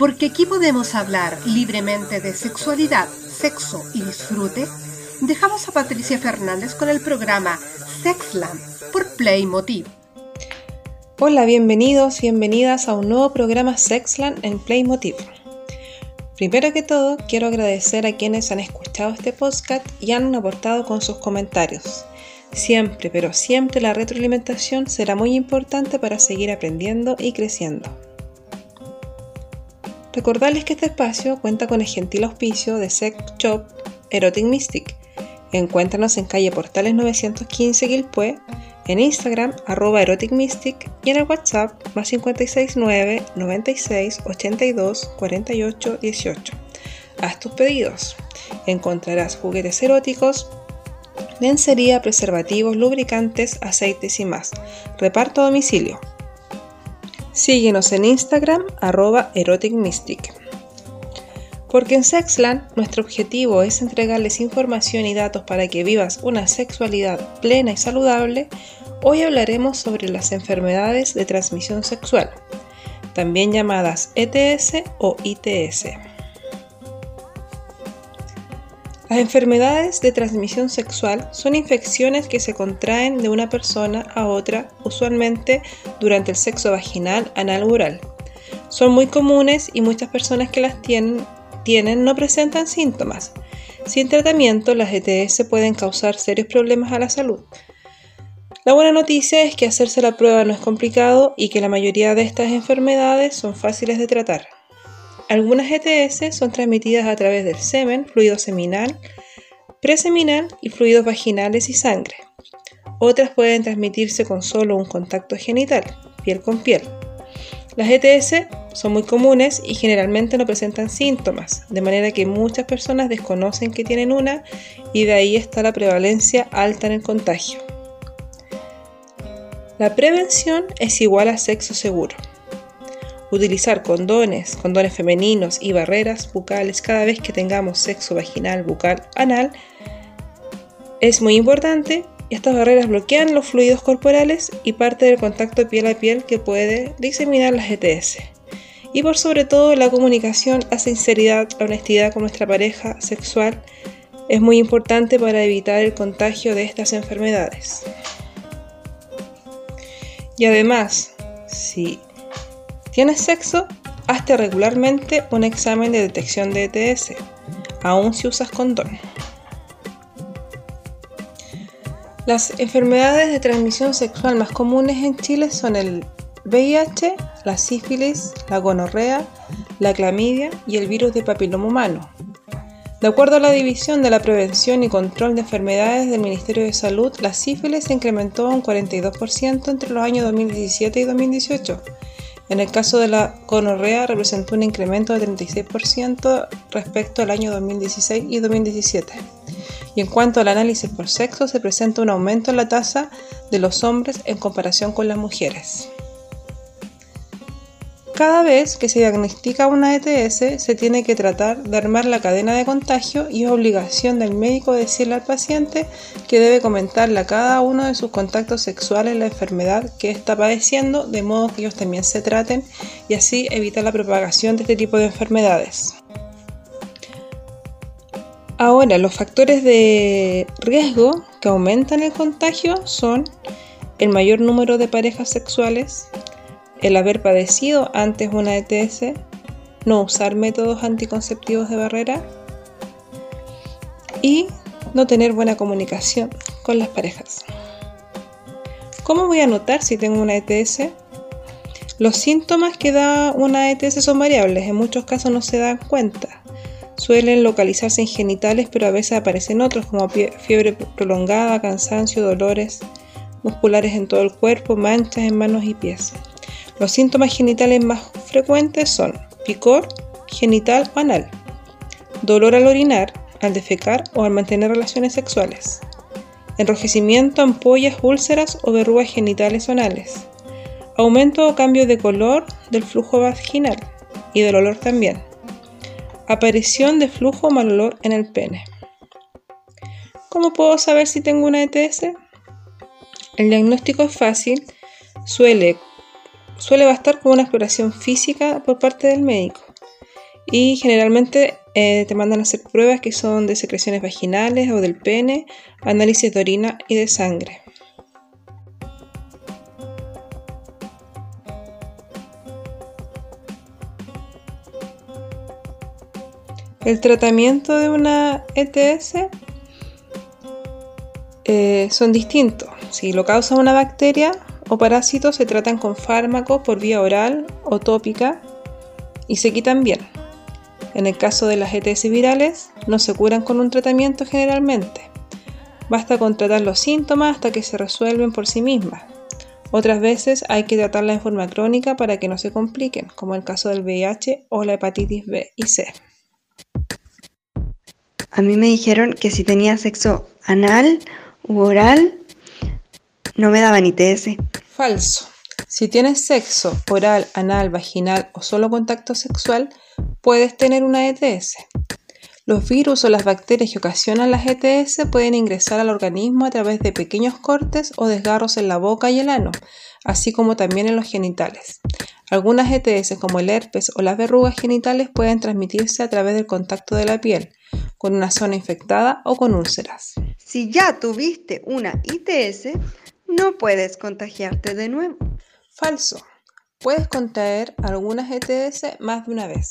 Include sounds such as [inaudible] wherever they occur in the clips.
porque aquí podemos hablar libremente de sexualidad, sexo y disfrute, dejamos a Patricia Fernández con el programa Sexland por Playmotiv. Hola, bienvenidos, bienvenidas a un nuevo programa Sexland en Playmotiv. Primero que todo, quiero agradecer a quienes han escuchado este podcast y han aportado con sus comentarios. Siempre, pero siempre la retroalimentación será muy importante para seguir aprendiendo y creciendo. Recordarles que este espacio cuenta con el gentil auspicio de Sex Shop Erotic Mystic. Encuéntranos en calle Portales 915 Quilpue, en Instagram arroba Erotic Mystic y en el WhatsApp más 569 96 82 48 18. Haz tus pedidos. Encontrarás juguetes eróticos, lencería, preservativos, lubricantes, aceites y más. Reparto a domicilio. Síguenos en Instagram arroba eroticmystic. Porque en Sexland nuestro objetivo es entregarles información y datos para que vivas una sexualidad plena y saludable, hoy hablaremos sobre las enfermedades de transmisión sexual, también llamadas ETS o ITS. Las enfermedades de transmisión sexual son infecciones que se contraen de una persona a otra, usualmente durante el sexo vaginal, anal o oral. Son muy comunes y muchas personas que las tienen, tienen no presentan síntomas. Sin tratamiento, las ETS pueden causar serios problemas a la salud. La buena noticia es que hacerse la prueba no es complicado y que la mayoría de estas enfermedades son fáciles de tratar. Algunas ETS son transmitidas a través del semen, fluido seminal, preseminal y fluidos vaginales y sangre. Otras pueden transmitirse con solo un contacto genital, piel con piel. Las ETS son muy comunes y generalmente no presentan síntomas, de manera que muchas personas desconocen que tienen una y de ahí está la prevalencia alta en el contagio. La prevención es igual a sexo seguro utilizar condones, condones femeninos y barreras bucales cada vez que tengamos sexo vaginal, bucal, anal es muy importante. Estas barreras bloquean los fluidos corporales y parte del contacto piel a piel que puede diseminar las ETS. Y por sobre todo la comunicación, la sinceridad, la honestidad con nuestra pareja sexual es muy importante para evitar el contagio de estas enfermedades. Y además, si tienes sexo, hazte regularmente un examen de detección de ETS, aun si usas condón. Las enfermedades de transmisión sexual más comunes en Chile son el VIH, la sífilis, la gonorrea, la clamidia y el virus de papiloma humano. De acuerdo a la División de la Prevención y Control de Enfermedades del Ministerio de Salud, la sífilis se incrementó un 42% entre los años 2017 y 2018 en el caso de la gonorrea representó un incremento de 36% respecto al año 2016 y 2017. Y en cuanto al análisis por sexo, se presenta un aumento en la tasa de los hombres en comparación con las mujeres. Cada vez que se diagnostica una ETS, se tiene que tratar de armar la cadena de contagio y es obligación del médico decirle al paciente que debe comentarle a cada uno de sus contactos sexuales la enfermedad que está padeciendo, de modo que ellos también se traten y así evitar la propagación de este tipo de enfermedades. Ahora, los factores de riesgo que aumentan el contagio son el mayor número de parejas sexuales, el haber padecido antes una ETS, no usar métodos anticonceptivos de barrera y no tener buena comunicación con las parejas. ¿Cómo voy a notar si tengo una ETS? Los síntomas que da una ETS son variables, en muchos casos no se dan cuenta. Suelen localizarse en genitales, pero a veces aparecen otros como fiebre prolongada, cansancio, dolores musculares en todo el cuerpo, manchas en manos y pies. Los síntomas genitales más frecuentes son picor, genital o anal, dolor al orinar, al defecar o al mantener relaciones sexuales, enrojecimiento, ampollas, úlceras o verrugas genitales o anales, aumento o cambio de color del flujo vaginal y del olor también, aparición de flujo o mal olor en el pene. ¿Cómo puedo saber si tengo una ETS? El diagnóstico es fácil, suele suele bastar con una exploración física por parte del médico. y generalmente eh, te mandan a hacer pruebas que son de secreciones vaginales o del pene, análisis de orina y de sangre. El tratamiento de una ETS eh, son distintos. Si lo causa una bacteria o parásito, se tratan con fármacos por vía oral o tópica y se quitan bien. En el caso de las ETS virales, no se curan con un tratamiento generalmente. Basta con tratar los síntomas hasta que se resuelven por sí mismas. Otras veces hay que tratarlas en forma crónica para que no se compliquen, como el caso del VIH o la hepatitis B y C. A mí me dijeron que si tenía sexo anal u oral, no me daban ITS. Falso. Si tienes sexo oral, anal, vaginal o solo contacto sexual, puedes tener una ETS. Los virus o las bacterias que ocasionan las ETS pueden ingresar al organismo a través de pequeños cortes o desgarros en la boca y el ano, así como también en los genitales. Algunas ETS como el herpes o las verrugas genitales pueden transmitirse a través del contacto de la piel, con una zona infectada o con úlceras. Si ya tuviste una ITS, no puedes contagiarte de nuevo. Falso. Puedes contraer algunas ETS más de una vez.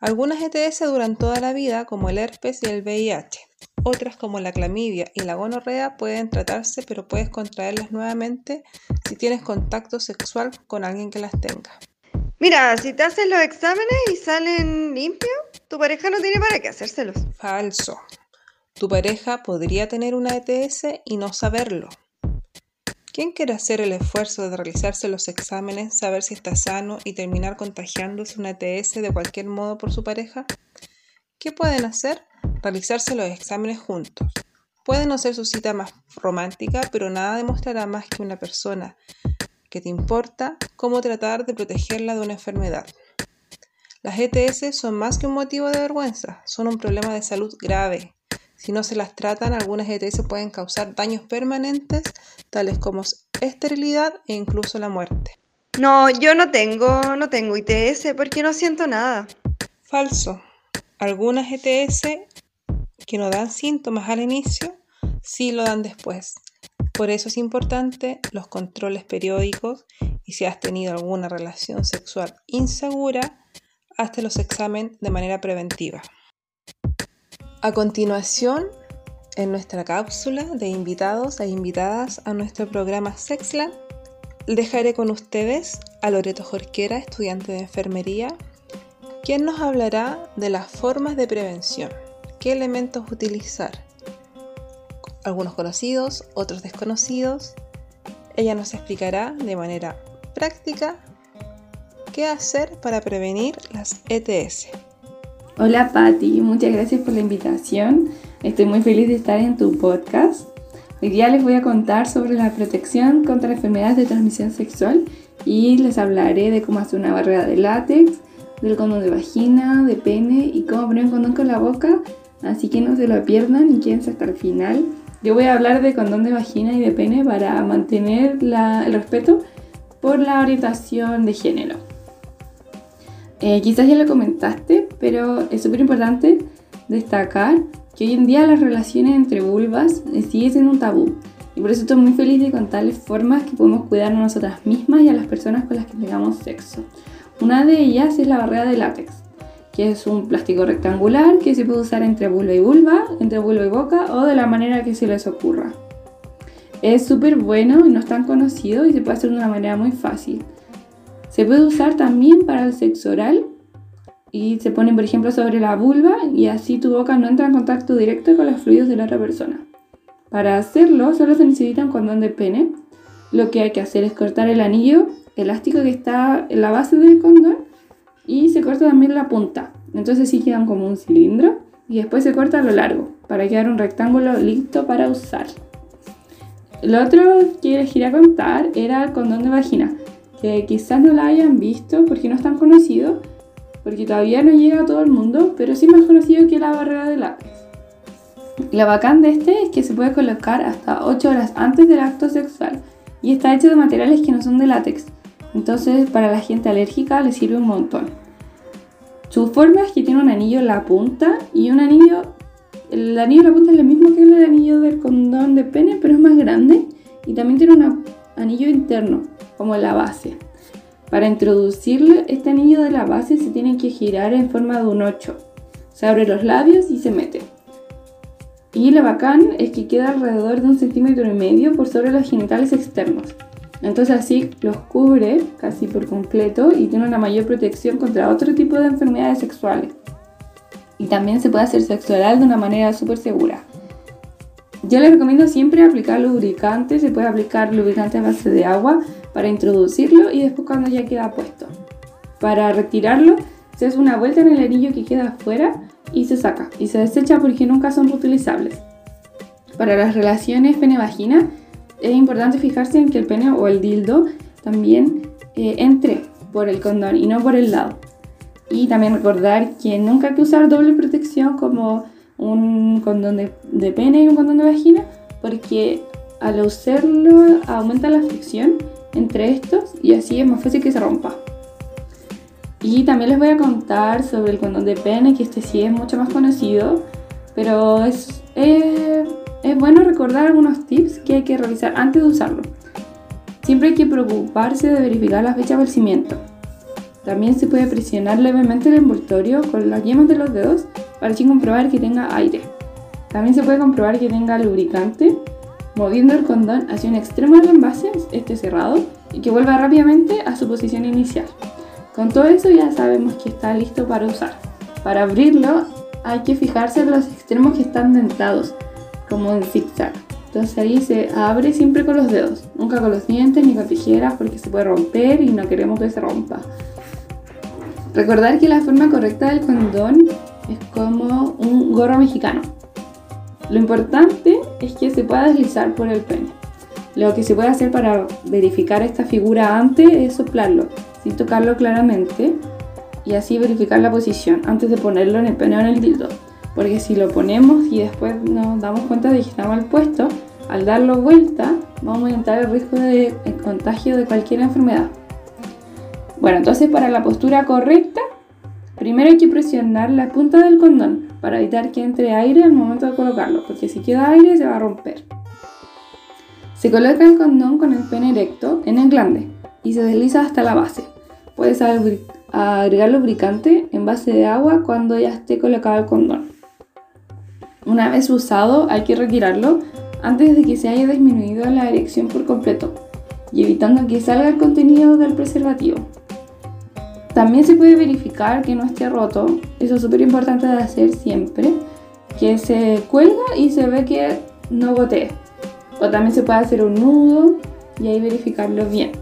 Algunas ETS duran toda la vida, como el herpes y el VIH. Otras, como la clamidia y la gonorrea, pueden tratarse, pero puedes contraerlas nuevamente si tienes contacto sexual con alguien que las tenga. Mira, si te haces los exámenes y salen limpios, tu pareja no tiene para qué hacérselos. Falso. Tu pareja podría tener una ETS y no saberlo. ¿Quién quiere hacer el esfuerzo de realizarse los exámenes, saber si está sano y terminar contagiándose una ETS de cualquier modo por su pareja? ¿Qué pueden hacer? Realizarse los exámenes juntos. Pueden hacer su cita más romántica, pero nada demostrará más que una persona que te importa cómo tratar de protegerla de una enfermedad. Las ETS son más que un motivo de vergüenza, son un problema de salud grave. Si no se las tratan, algunas ETS pueden causar daños permanentes, tales como esterilidad e incluso la muerte. No, yo no tengo, no tengo ITS porque no siento nada. Falso. Algunas ETS que no dan síntomas al inicio, sí lo dan después. Por eso es importante los controles periódicos y si has tenido alguna relación sexual insegura, hazte los exámenes de manera preventiva. A continuación, en nuestra cápsula de invitados e invitadas a nuestro programa Sexland, dejaré con ustedes a Loreto Jorquera, estudiante de enfermería, quien nos hablará de las formas de prevención, qué elementos utilizar algunos conocidos, otros desconocidos. Ella nos explicará de manera práctica qué hacer para prevenir las ETS. Hola Patti, muchas gracias por la invitación. Estoy muy feliz de estar en tu podcast. Hoy día les voy a contar sobre la protección contra enfermedades de transmisión sexual y les hablaré de cómo hacer una barrera de látex, del condón de vagina, de pene y cómo poner un condón con la boca. Así que no se lo pierdan y quédense hasta el final yo voy a hablar de condón de vagina y de pene para mantener el respeto por la orientación de género. Eh, quizás ya lo comentaste, pero es súper importante destacar que hoy en día las relaciones entre vulvas eh, siguen siendo un tabú. Y por eso estoy muy feliz de contarles formas que podemos cuidar a nosotras mismas y a las personas con las que tengamos sexo. Una de ellas es la barrera de látex que es un plástico rectangular que se puede usar entre vulva y vulva, entre vulva y boca o de la manera que se les ocurra. Es súper bueno y no es tan conocido y se puede hacer de una manera muy fácil. Se puede usar también para el sexo oral y se pone por ejemplo sobre la vulva y así tu boca no entra en contacto directo con los fluidos de la otra persona. Para hacerlo solo se necesita un condón de pene. Lo que hay que hacer es cortar el anillo elástico que está en la base del condón y se corta también la punta. Entonces sí quedan como un cilindro y después se corta a lo largo para quedar un rectángulo listo para usar. Lo otro que les quería contar era el condón de vagina, que quizás no la hayan visto porque no es tan conocido, porque todavía no llega a todo el mundo, pero sí más conocido que la barrera de látex. Lo bacán de este es que se puede colocar hasta 8 horas antes del acto sexual y está hecho de materiales que no son de látex, entonces para la gente alérgica le sirve un montón. Su forma es que tiene un anillo en la punta y un anillo. El anillo en la punta es lo mismo que el anillo del condón de pene, pero es más grande y también tiene un anillo interno, como la base. Para introducirle este anillo de la base se tiene que girar en forma de un 8. Se abre los labios y se mete. Y lo bacán es que queda alrededor de un centímetro y medio por sobre los genitales externos. Entonces así los cubre casi por completo y tiene una mayor protección contra otro tipo de enfermedades sexuales. Y también se puede hacer sexo oral de una manera súper segura. Yo les recomiendo siempre aplicar lubricante, se puede aplicar lubricante a base de agua para introducirlo y después cuando ya queda puesto. Para retirarlo se hace una vuelta en el anillo que queda afuera y se saca y se desecha porque nunca son reutilizables. Para las relaciones pene-vagina es importante fijarse en que el pene o el dildo también eh, entre por el condón y no por el lado. Y también recordar que nunca hay que usar doble protección como un condón de, de pene y un condón de vagina porque al usarlo aumenta la fricción entre estos y así es más fácil que se rompa. Y también les voy a contar sobre el condón de pene, que este sí es mucho más conocido, pero es, es, es bueno recordar algunos tips que hay que realizar antes de usarlo. Siempre hay que preocuparse de verificar la fecha de vencimiento. También se puede presionar levemente el envoltorio con las yemas de los dedos para así comprobar que tenga aire. También se puede comprobar que tenga lubricante moviendo el condón hacia un extremo del envase, este cerrado, y que vuelva rápidamente a su posición inicial. Con todo eso ya sabemos que está listo para usar. Para abrirlo hay que fijarse en los extremos que están dentados, como en zigzag. Entonces ahí se abre siempre con los dedos, nunca con los dientes ni con tijeras porque se puede romper y no queremos que se rompa. Recordar que la forma correcta del condón es como un gorro mexicano. Lo importante es que se pueda deslizar por el pene. Lo que se puede hacer para verificar esta figura antes es soplarlo sin tocarlo claramente y así verificar la posición antes de ponerlo en el pene o en el dildo. Porque si lo ponemos y después nos damos cuenta de que está mal puesto, al darlo vuelta vamos a aumentar el riesgo de contagio de cualquier enfermedad. Bueno, entonces para la postura correcta, primero hay que presionar la punta del condón para evitar que entre aire al momento de colocarlo, porque si queda aire se va a romper. Se coloca el condón con el pene erecto en el glande y se desliza hasta la base. Puedes agregar lubricante en base de agua cuando ya esté colocado el condón. Una vez usado hay que retirarlo antes de que se haya disminuido la erección por completo y evitando que salga el contenido del preservativo. También se puede verificar que no esté roto, eso es súper importante de hacer siempre, que se cuelga y se ve que no gotee. O también se puede hacer un nudo y ahí verificarlo bien.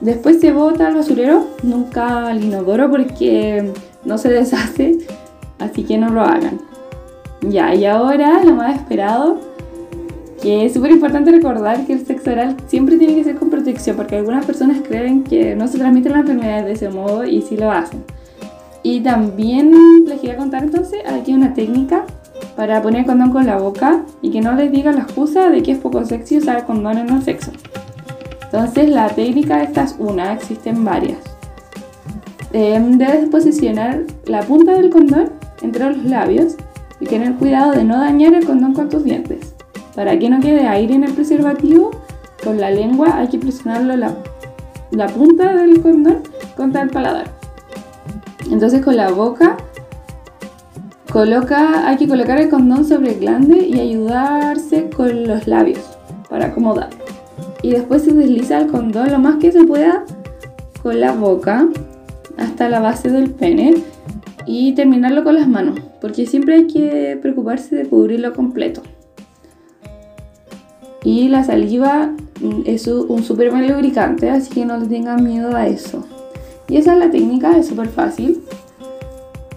Después se bota al basurero, nunca al inodoro porque no se deshace, así que no lo hagan. Ya, y ahora lo más esperado, que es súper importante recordar que el sexo oral siempre tiene que ser con protección, porque algunas personas creen que no se transmiten las enfermedades de ese modo y sí lo hacen. Y también les quería contar entonces, aquí una técnica para poner condón con la boca y que no les diga la excusa de que es poco sexy usar condón en el sexo. Entonces la técnica esta es una, existen varias. Em, debes posicionar la punta del condón entre los labios y tener cuidado de no dañar el condón con tus dientes. Para que no quede aire en el preservativo, con la lengua hay que presionarlo la, punta del condón contra el paladar. Entonces con la boca coloca, hay que colocar el condón sobre el glande y ayudarse con los labios para acomodarlo y después se desliza el condón lo más que se pueda con la boca hasta la base del pene y terminarlo con las manos, porque siempre hay que preocuparse de cubrirlo completo. Y la saliva mm, es un súper buen lubricante, así que no le tengan miedo a eso. Y esa es la técnica, es súper fácil.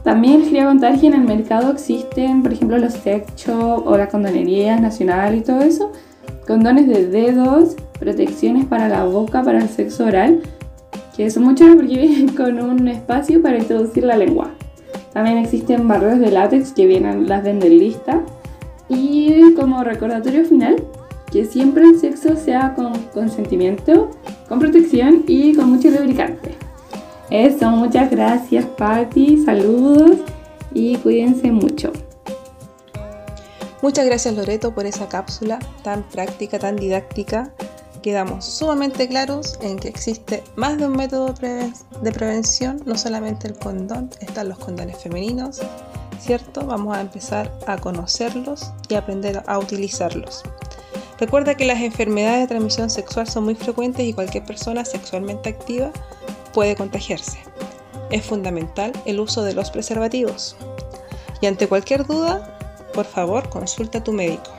También les quería contar que en el mercado existen, por ejemplo, los sex shop o las condonerías nacional y todo eso, condones de dedos, protecciones para la boca para el sexo oral, que son muchas porque [laughs] vienen con un espacio para introducir la lengua. También existen barreras de látex que vienen, las venden lista. Y como recordatorio final, que siempre el sexo sea con consentimiento, con protección y con mucho lubricante. Eso, muchas gracias Patti, saludos y cuídense mucho. Muchas gracias Loreto por esa cápsula tan práctica, tan didáctica. Quedamos sumamente claros en que existe más de un método de prevención, no solamente el condón, están los condones femeninos, ¿cierto? Vamos a empezar a conocerlos y aprender a utilizarlos. Recuerda que las enfermedades de transmisión sexual son muy frecuentes y cualquier persona sexualmente activa puede contagiarse. Es fundamental el uso de los preservativos. Y ante cualquier duda, por favor consulta a tu médico.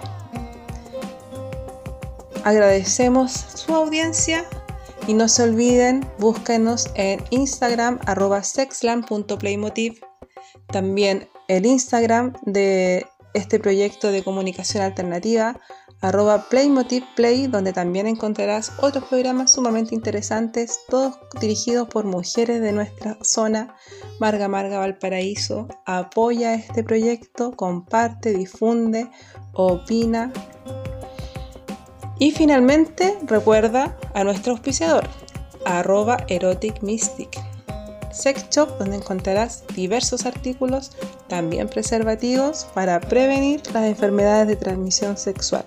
Agradecemos su audiencia y no se olviden, búsquenos en Instagram arroba. También el Instagram de este proyecto de comunicación alternativa arroba Play, donde también encontrarás otros programas sumamente interesantes, todos dirigidos por mujeres de nuestra zona, Marga Marga Valparaíso. Apoya este proyecto, comparte, difunde, opina. Y finalmente recuerda a nuestro auspiciador, arroba Erotic Mystic. Sex Shop, donde encontrarás diversos artículos, también preservativos, para prevenir las enfermedades de transmisión sexual.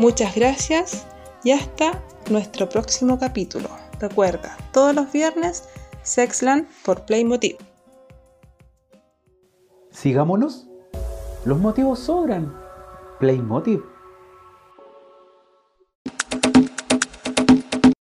Muchas gracias y hasta nuestro próximo capítulo. Recuerda, todos los viernes, Sexland por Playmotiv. Sigámonos. Los motivos sobran. Playmotiv